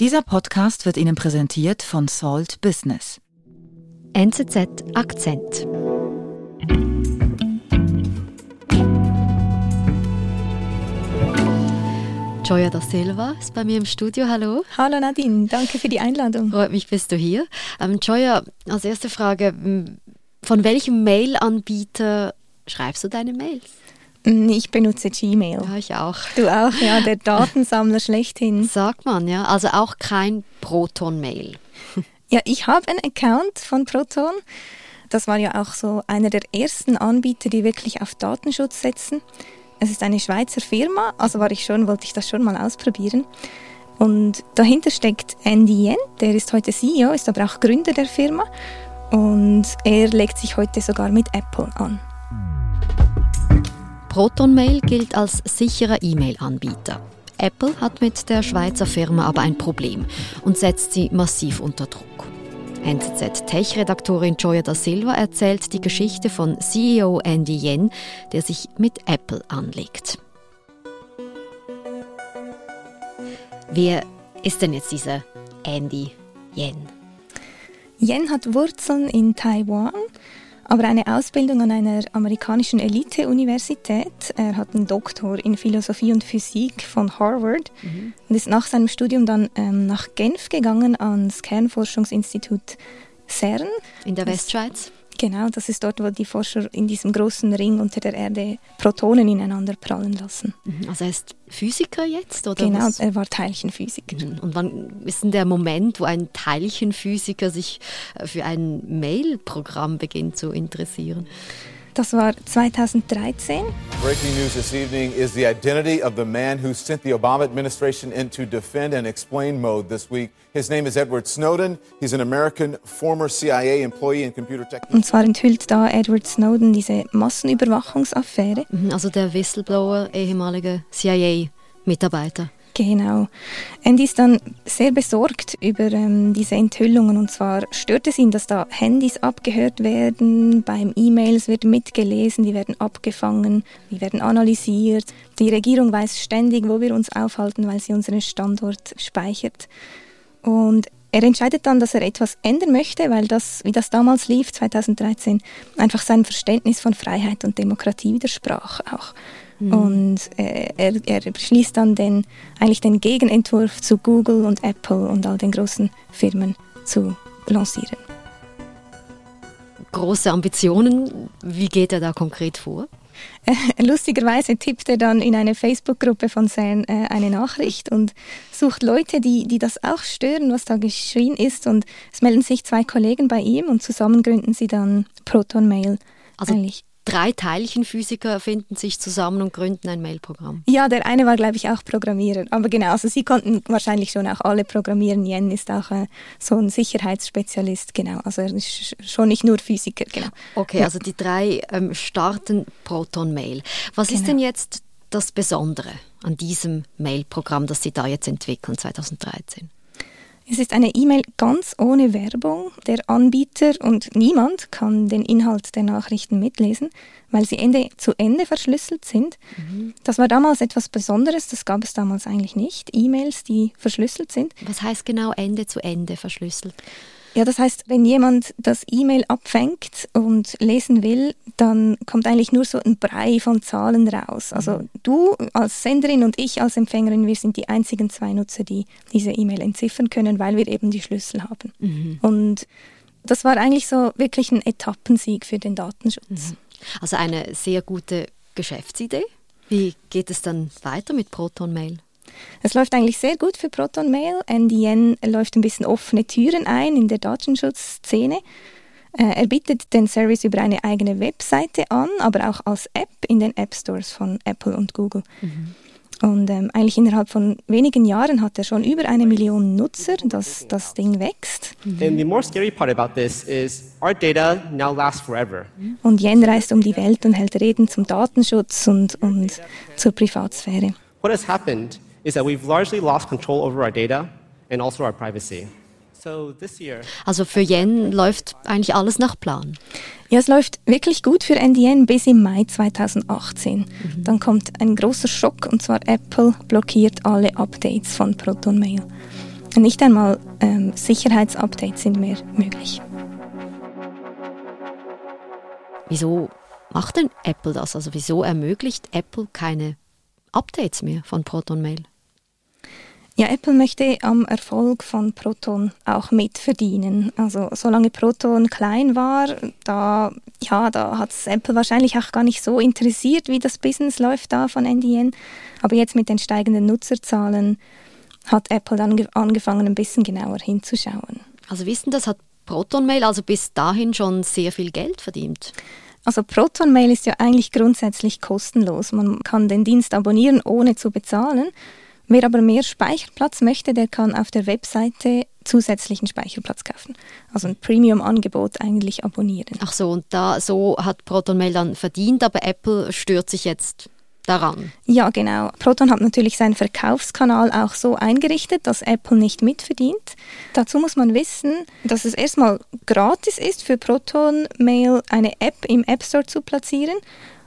Dieser Podcast wird Ihnen präsentiert von Salt Business. NZZ Akzent. Joya da Silva ist bei mir im Studio. Hallo. Hallo Nadine, danke für die Einladung. Freut mich, bist du hier. Ähm, Joya, als erste Frage, von welchem Mail-Anbieter schreibst du deine Mails? Ich benutze Gmail. Ja, ich auch. Du auch, ja, der Datensammler schlechthin. Sagt man, ja. Also auch kein Proton-Mail. Ja, ich habe einen Account von Proton. Das war ja auch so einer der ersten Anbieter, die wirklich auf Datenschutz setzen. Es ist eine Schweizer Firma, also war ich schon, wollte ich das schon mal ausprobieren. Und dahinter steckt Andy Yen, der ist heute CEO, ist aber auch Gründer der Firma. Und er legt sich heute sogar mit Apple an. ProtonMail gilt als sicherer E-Mail-Anbieter. Apple hat mit der Schweizer Firma aber ein Problem und setzt sie massiv unter Druck. NZZ Tech-Redaktorin Joya da Silva erzählt die Geschichte von CEO Andy Yen, der sich mit Apple anlegt. Wer ist denn jetzt dieser Andy Yen? Yen hat Wurzeln in Taiwan aber eine Ausbildung an einer amerikanischen Elite-Universität. Er hat einen Doktor in Philosophie und Physik von Harvard mhm. und ist nach seinem Studium dann ähm, nach Genf gegangen ans Kernforschungsinstitut CERN. In der Westschweiz? Genau, das ist dort, wo die Forscher in diesem großen Ring unter der Erde Protonen ineinander prallen lassen. Mhm, also er ist Physiker jetzt? Oder genau, was? er war Teilchenphysiker. Mhm, und wann ist denn der Moment, wo ein Teilchenphysiker sich äh, für ein Mail-Programm beginnt zu interessieren? Das war 2013. Breaking news this evening is the identity of the man who sent the Obama administration into defend and explain mode this week. His name is Edward Snowden. He's an American former CIA employee in computer tech. Und zwar enthüllt da Edward Snowden diese Massenüberwachungsaffäre. Mhm, also der Whistleblower, ehemalige CIA-Mitarbeiter. Genau. Andy ist dann sehr besorgt über ähm, diese Enthüllungen und zwar stört es ihn, dass da Handys abgehört werden, beim E-Mails wird mitgelesen, die werden abgefangen, die werden analysiert. Die Regierung weiß ständig, wo wir uns aufhalten, weil sie unseren Standort speichert. Und er entscheidet dann, dass er etwas ändern möchte, weil das, wie das damals lief, 2013, einfach seinem Verständnis von Freiheit und Demokratie widersprach auch. Mhm. Und äh, er, er beschließt dann den, eigentlich den Gegenentwurf zu Google und Apple und all den großen Firmen zu lancieren. Große Ambitionen, wie geht er da konkret vor? lustigerweise tippt er dann in eine Facebook-Gruppe von CERN äh, eine Nachricht und sucht Leute, die, die das auch stören, was da geschrien ist. Und es melden sich zwei Kollegen bei ihm und zusammen gründen sie dann Proton Mail. Also eigentlich drei Teilchenphysiker finden sich zusammen und gründen ein Mailprogramm. Ja, der eine war, glaube ich, auch Programmierer. Aber genau, also sie konnten wahrscheinlich schon auch alle programmieren. Jen ist auch äh, so ein Sicherheitsspezialist, genau. Also er ist schon nicht nur Physiker, genau. Okay, ja. also die drei ähm, starten Proton Mail. Was genau. ist denn jetzt das Besondere an diesem Mailprogramm, das Sie da jetzt entwickeln 2013? Es ist eine E-Mail ganz ohne Werbung. Der Anbieter und niemand kann den Inhalt der Nachrichten mitlesen, weil sie Ende zu Ende verschlüsselt sind. Mhm. Das war damals etwas Besonderes, das gab es damals eigentlich nicht. E-Mails, die verschlüsselt sind. Was heißt genau Ende zu Ende verschlüsselt? Ja, das heißt, wenn jemand das E-Mail abfängt und lesen will, dann kommt eigentlich nur so ein Brei von Zahlen raus. Also mhm. du als Senderin und ich als Empfängerin, wir sind die einzigen zwei Nutzer, die diese E-Mail entziffern können, weil wir eben die Schlüssel haben. Mhm. Und das war eigentlich so wirklich ein Etappensieg für den Datenschutz. Mhm. Also eine sehr gute Geschäftsidee. Wie geht es dann weiter mit Proton Mail? Es läuft eigentlich sehr gut für Proton Mail. NDN läuft ein bisschen offene Türen ein in der Datenschutzszene. Äh, er bietet den Service über eine eigene Webseite an, aber auch als App in den App Stores von Apple und Google. Mhm. Und ähm, eigentlich innerhalb von wenigen Jahren hat er schon über eine Million Nutzer, dass das Ding wächst. Lasts forever. Und Yen reist um die Welt und hält Reden zum Datenschutz und, und zur Privatsphäre. What has happened is that we've largely lost control over our data and also our privacy. Also für Yen läuft eigentlich alles nach Plan. Ja, es läuft wirklich gut für NDN bis im Mai 2018. Mhm. Dann kommt ein großer Schock und zwar Apple blockiert alle Updates von Proton Mail. Nicht einmal ähm, Sicherheitsupdates sind mehr möglich. Wieso macht denn Apple das? Also wieso ermöglicht Apple keine Updates mehr von Proton Mail? Ja, Apple möchte am Erfolg von Proton auch mitverdienen. Also solange Proton klein war, da, ja, da hat es Apple wahrscheinlich auch gar nicht so interessiert, wie das Business läuft da von NDN. Aber jetzt mit den steigenden Nutzerzahlen hat Apple dann angefangen, ein bisschen genauer hinzuschauen. Also wissen das, hat Proton Mail also bis dahin schon sehr viel Geld verdient? Also Proton Mail ist ja eigentlich grundsätzlich kostenlos. Man kann den Dienst abonnieren, ohne zu bezahlen. Wer aber mehr Speicherplatz möchte, der kann auf der Webseite zusätzlichen Speicherplatz kaufen. Also ein Premium-Angebot eigentlich abonnieren. Ach so, und da so hat ProtonMail dann verdient, aber Apple stört sich jetzt daran. Ja, genau. Proton hat natürlich seinen Verkaufskanal auch so eingerichtet, dass Apple nicht mitverdient. Dazu muss man wissen, dass es erstmal gratis ist für Proton Mail eine App im App Store zu platzieren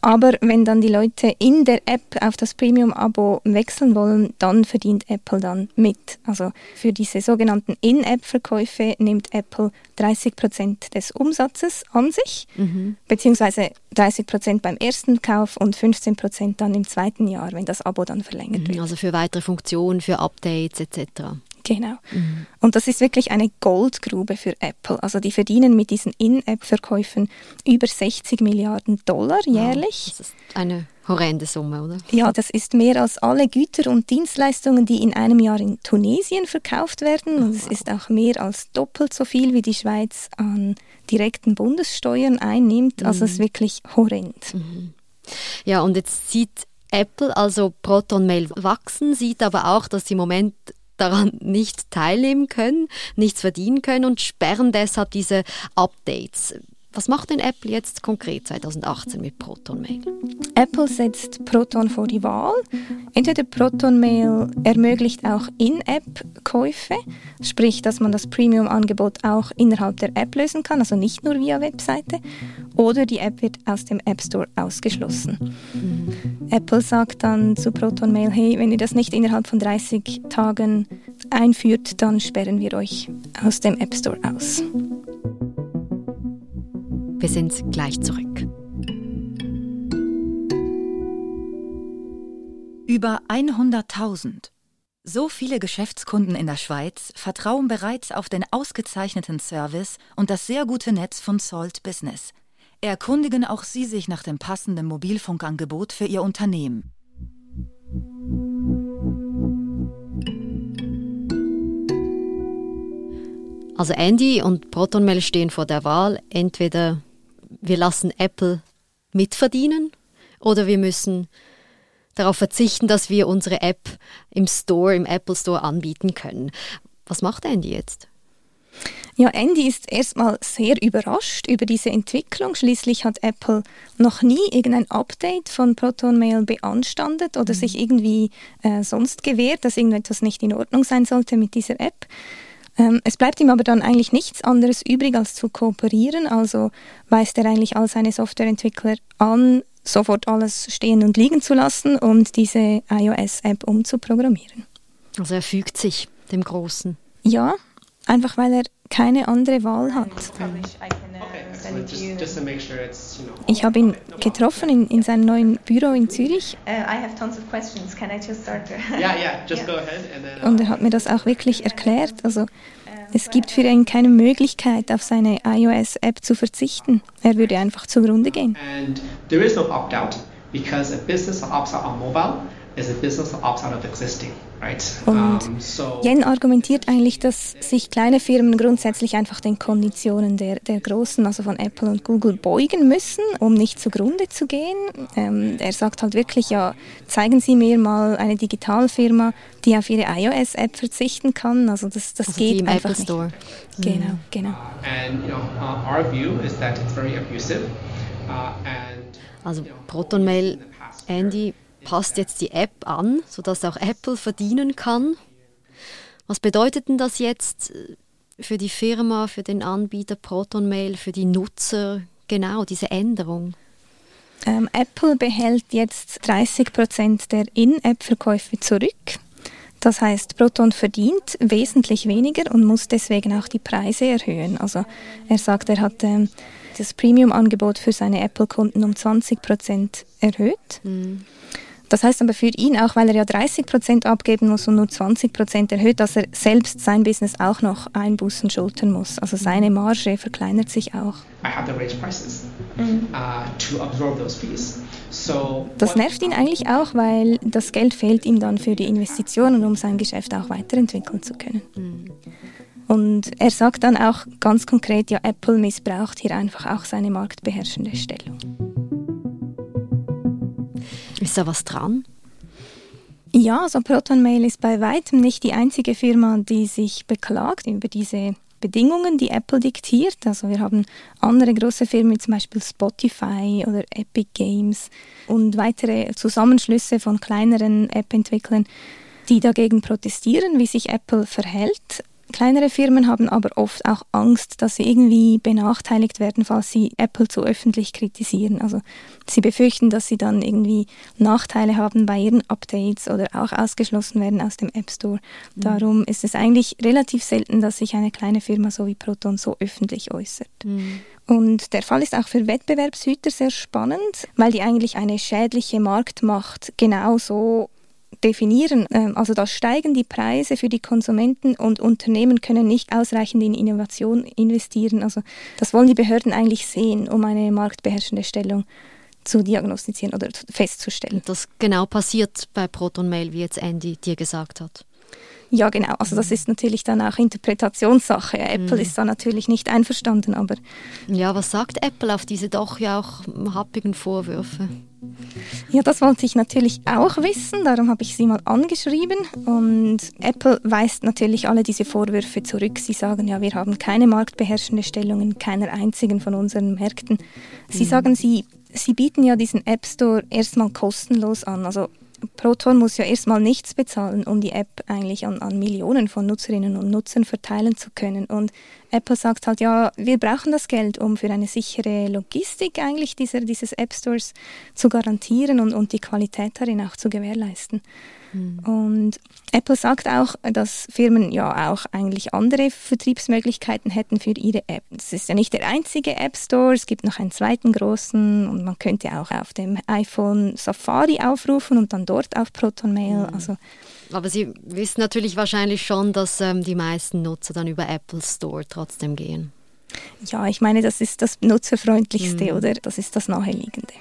aber wenn dann die Leute in der App auf das Premium-Abo wechseln wollen, dann verdient Apple dann mit. Also für diese sogenannten In-App-Verkäufe nimmt Apple 30 Prozent des Umsatzes an sich, mhm. beziehungsweise 30 Prozent beim ersten Kauf und 15 Prozent dann im zweiten Jahr, wenn das Abo dann verlängert mhm, wird. Also für weitere Funktionen, für Updates etc. Genau. Mhm. Und das ist wirklich eine Goldgrube für Apple. Also die verdienen mit diesen In-App-Verkäufen über 60 Milliarden Dollar jährlich. Wow, das ist eine horrende Summe, oder? Ja, das ist mehr als alle Güter und Dienstleistungen, die in einem Jahr in Tunesien verkauft werden. Und es ist auch mehr als doppelt so viel, wie die Schweiz an direkten Bundessteuern einnimmt. Also es ist mhm. wirklich horrend. Mhm. Ja, und jetzt sieht Apple also Proton Mail wachsen, sieht aber auch, dass im Moment daran nicht teilnehmen können, nichts verdienen können und sperren deshalb diese Updates. Was macht denn Apple jetzt konkret 2018 mit Proton Mail? Apple setzt Proton vor die Wahl. Entweder Proton Mail ermöglicht auch In-App-Käufe, sprich, dass man das Premium-Angebot auch innerhalb der App lösen kann, also nicht nur via Webseite, oder die App wird aus dem App Store ausgeschlossen. Mhm. Apple sagt dann zu Proton Mail, hey, wenn ihr das nicht innerhalb von 30 Tagen einführt, dann sperren wir euch aus dem App Store aus. Wir sind gleich zurück. Über 100.000. So viele Geschäftskunden in der Schweiz vertrauen bereits auf den ausgezeichneten Service und das sehr gute Netz von Salt Business. Erkundigen auch Sie sich nach dem passenden Mobilfunkangebot für Ihr Unternehmen. Also Andy und ProtonMail stehen vor der Wahl, entweder wir lassen Apple mitverdienen oder wir müssen darauf verzichten, dass wir unsere App im Store, im Apple Store anbieten können. Was macht Andy jetzt? Ja, Andy ist erstmal sehr überrascht über diese Entwicklung. Schließlich hat Apple noch nie irgendein Update von Proton Mail beanstandet oder mhm. sich irgendwie äh, sonst gewehrt, dass irgendetwas nicht in Ordnung sein sollte mit dieser App. Ähm, es bleibt ihm aber dann eigentlich nichts anderes übrig, als zu kooperieren. Also weist er eigentlich all seine Softwareentwickler an, sofort alles stehen und liegen zu lassen und diese iOS-App umzuprogrammieren. Also er fügt sich dem Großen. Ja, einfach weil er keine andere Wahl hat. Ich habe ihn getroffen in, in seinem neuen Büro in Zürich. Und er hat mir das auch wirklich erklärt. Also es gibt für ihn keine Möglichkeit, auf seine iOS-App zu verzichten. Er würde einfach zugrunde gehen. And there is no opt-out because a business opts out on mobile is a business opts out of existing. Und Jen argumentiert eigentlich, dass sich kleine Firmen grundsätzlich einfach den Konditionen der, der großen, also von Apple und Google, beugen müssen, um nicht zugrunde zu gehen. Ähm, er sagt halt wirklich, ja, zeigen Sie mir mal eine Digitalfirma, die auf ihre iOS-App verzichten kann. Also das, das also geht einfach Apple Store. nicht. Genau, mhm. genau. And, you know, uh, our view is that it's very abusive. Uh, and, also ProtonMail, Andy, passt jetzt die App an, sodass auch Apple verdienen kann. Was bedeutet denn das jetzt äh, für die Firma, für den Anbieter ProtonMail, für die Nutzer, genau diese Änderung? Ähm, Apple behält jetzt 30 Prozent der In-App-Verkäufe zurück. Das heißt, Proton verdient wesentlich weniger und muss deswegen auch die Preise erhöhen. Also er sagt, er hat ähm, das Premium-Angebot für seine Apple-Kunden um 20 Prozent erhöht. Mhm. Das heißt aber für ihn auch, weil er ja 30 Prozent abgeben muss und nur 20 Prozent erhöht, dass er selbst sein Business auch noch Einbußen schultern muss. Also seine Marge verkleinert sich auch. Prices uh, to absorb those fees. Das nervt ihn eigentlich auch, weil das Geld fehlt ihm dann für die Investitionen, um sein Geschäft auch weiterentwickeln zu können. Mhm. Und er sagt dann auch ganz konkret, ja, Apple missbraucht hier einfach auch seine marktbeherrschende Stellung. Ist da was dran? Ja, also ProtonMail ist bei weitem nicht die einzige Firma, die sich beklagt über diese Bedingungen, die Apple diktiert. Also wir haben andere große Firmen, zum Beispiel Spotify oder Epic Games und weitere Zusammenschlüsse von kleineren App-Entwicklern, die dagegen protestieren, wie sich Apple verhält. Kleinere Firmen haben aber oft auch Angst, dass sie irgendwie benachteiligt werden, falls sie Apple zu öffentlich kritisieren. Also sie befürchten, dass sie dann irgendwie Nachteile haben bei ihren Updates oder auch ausgeschlossen werden aus dem App Store. Mhm. Darum ist es eigentlich relativ selten, dass sich eine kleine Firma so wie Proton so öffentlich äußert. Mhm. Und der Fall ist auch für Wettbewerbshüter sehr spannend, weil die eigentlich eine schädliche Marktmacht genauso definieren. Ähm, also da steigen die Preise für die Konsumenten und Unternehmen können nicht ausreichend in Innovation investieren. Also das wollen die Behörden eigentlich sehen, um eine marktbeherrschende Stellung zu diagnostizieren oder festzustellen. Das genau passiert bei Proton Mail, wie jetzt Andy dir gesagt hat. Ja, genau. Also das ist natürlich dann auch Interpretationssache. Apple mhm. ist da natürlich nicht einverstanden, aber... Ja, was sagt Apple auf diese doch ja auch happigen Vorwürfe? Ja, das wollte ich natürlich auch wissen, darum habe ich sie mal angeschrieben und Apple weist natürlich alle diese Vorwürfe zurück. Sie sagen ja, wir haben keine marktbeherrschende Stellung in keiner einzigen von unseren Märkten. Sie mhm. sagen, sie, sie bieten ja diesen App Store erstmal kostenlos an. Also Proton muss ja erstmal nichts bezahlen, um die App eigentlich an, an, Millionen von Nutzerinnen und Nutzern verteilen zu können. Und Apple sagt halt, ja, wir brauchen das Geld, um für eine sichere Logistik eigentlich dieser, dieses App Stores zu garantieren und, und die Qualität darin auch zu gewährleisten. Mhm. Und Apple sagt auch, dass Firmen ja auch eigentlich andere Vertriebsmöglichkeiten hätten für ihre App. Es ist ja nicht der einzige App Store, es gibt noch einen zweiten großen und man könnte auch auf dem iPhone Safari aufrufen und dann dort auf Proton Mail. Mhm. Also aber Sie wissen natürlich wahrscheinlich schon, dass ähm, die meisten Nutzer dann über Apple Store trotzdem gehen. Ja, ich meine, das ist das Nutzerfreundlichste mhm. oder das ist das Naheliegende.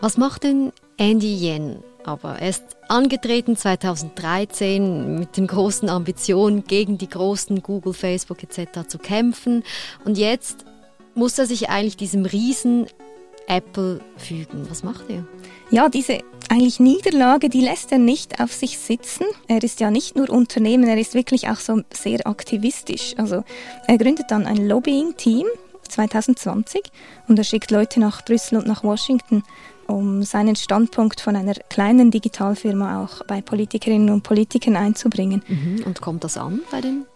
Was macht denn Andy Yen aber er ist angetreten 2013 mit den großen Ambitionen, gegen die großen Google, Facebook etc. zu kämpfen. Und jetzt muss er sich eigentlich diesem Riesen Apple fügen. Was macht er? Ja, diese eigentlich Niederlage, die lässt er nicht auf sich sitzen. Er ist ja nicht nur Unternehmen, er ist wirklich auch so sehr aktivistisch. Also er gründet dann ein Lobbying-Team 2020 und er schickt Leute nach Brüssel und nach Washington, um seinen Standpunkt von einer kleinen Digitalfirma auch bei Politikerinnen und Politikern einzubringen. Mhm. Und kommt das an bei den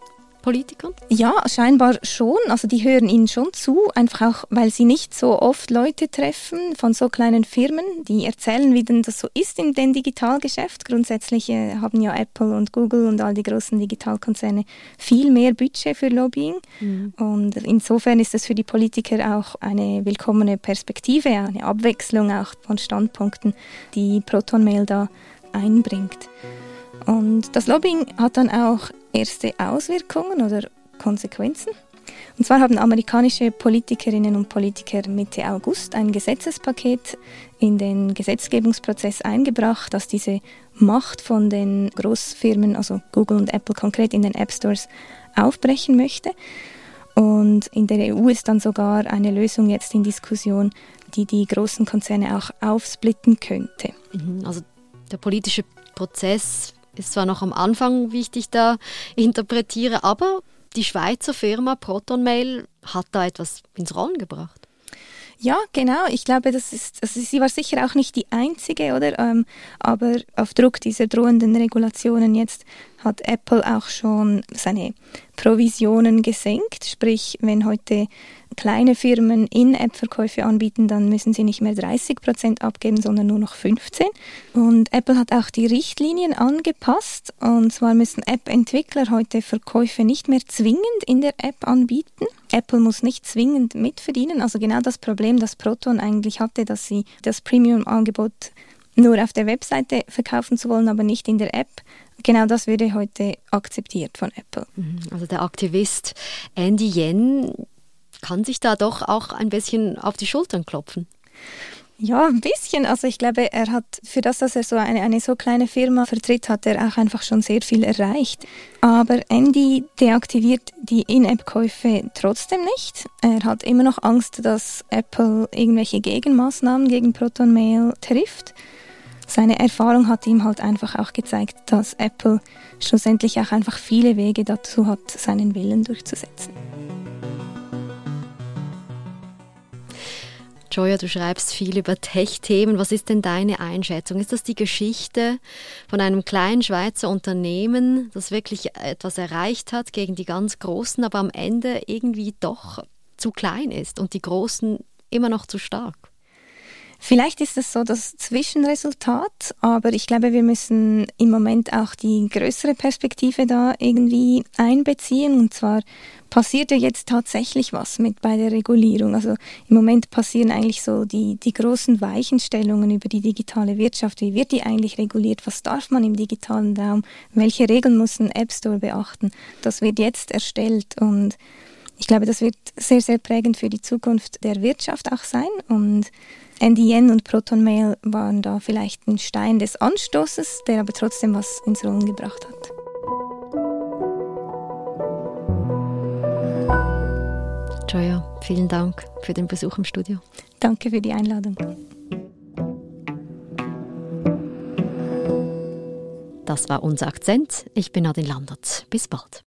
Politikern? Ja, scheinbar schon. Also die hören ihnen schon zu, einfach auch, weil sie nicht so oft Leute treffen von so kleinen Firmen, die erzählen, wie denn das so ist in dem Digitalgeschäft. Grundsätzlich äh, haben ja Apple und Google und all die großen Digitalkonzerne viel mehr Budget für Lobbying. Mhm. Und insofern ist es für die Politiker auch eine willkommene Perspektive, eine Abwechslung auch von Standpunkten, die Proton Mail da einbringt. Und das Lobbying hat dann auch erste Auswirkungen oder Konsequenzen. Und zwar haben amerikanische Politikerinnen und Politiker Mitte August ein Gesetzespaket in den Gesetzgebungsprozess eingebracht, das diese Macht von den Großfirmen, also Google und Apple konkret in den App Stores, aufbrechen möchte. Und in der EU ist dann sogar eine Lösung jetzt in Diskussion, die die großen Konzerne auch aufsplitten könnte. Mhm, also der politische Prozess ist zwar noch am Anfang, wie ich dich da interpretiere, aber die Schweizer Firma ProtonMail hat da etwas ins Rollen gebracht. Ja, genau. Ich glaube, das ist, also sie war sicher auch nicht die einzige, oder? Ähm, aber auf Druck dieser drohenden Regulationen jetzt hat Apple auch schon seine Provisionen gesenkt. Sprich, wenn heute kleine Firmen In-App-Verkäufe anbieten, dann müssen sie nicht mehr 30 Prozent abgeben, sondern nur noch 15. Und Apple hat auch die Richtlinien angepasst. Und zwar müssen App-Entwickler heute Verkäufe nicht mehr zwingend in der App anbieten. Apple muss nicht zwingend mitverdienen. Also genau das Problem, das Proton eigentlich hatte, dass sie das Premium-Angebot nur auf der Webseite verkaufen zu wollen, aber nicht in der App. Genau das würde heute akzeptiert von Apple. Mhm. Also der Aktivist Andy Yen kann sich da doch auch ein bisschen auf die Schultern klopfen. Ja, ein bisschen. Also ich glaube, er hat für das, dass er so eine, eine so kleine Firma vertritt, hat er auch einfach schon sehr viel erreicht. Aber Andy deaktiviert die In-App-Käufe trotzdem nicht. Er hat immer noch Angst, dass Apple irgendwelche Gegenmaßnahmen gegen Proton Mail trifft. Seine Erfahrung hat ihm halt einfach auch gezeigt, dass Apple schlussendlich auch einfach viele Wege dazu hat, seinen Willen durchzusetzen. Joya, du schreibst viel über Tech-Themen. Was ist denn deine Einschätzung? Ist das die Geschichte von einem kleinen Schweizer Unternehmen, das wirklich etwas erreicht hat gegen die ganz Großen, aber am Ende irgendwie doch zu klein ist und die Großen immer noch zu stark? Vielleicht ist es so das Zwischenresultat, aber ich glaube, wir müssen im Moment auch die größere Perspektive da irgendwie einbeziehen. Und zwar passiert ja jetzt tatsächlich was mit bei der Regulierung. Also im Moment passieren eigentlich so die, die großen Weichenstellungen über die digitale Wirtschaft. Wie wird die eigentlich reguliert? Was darf man im digitalen Raum? Welche Regeln muss ein App Store beachten? Das wird jetzt erstellt und ich glaube, das wird sehr, sehr prägend für die Zukunft der Wirtschaft auch sein. Und NDN und Proton Mail waren da vielleicht ein Stein des Anstoßes, der aber trotzdem was ins Rollen gebracht hat. Joya, vielen Dank für den Besuch im Studio. Danke für die Einladung. Das war unser Akzent. Ich bin Nadine Landert. Bis bald.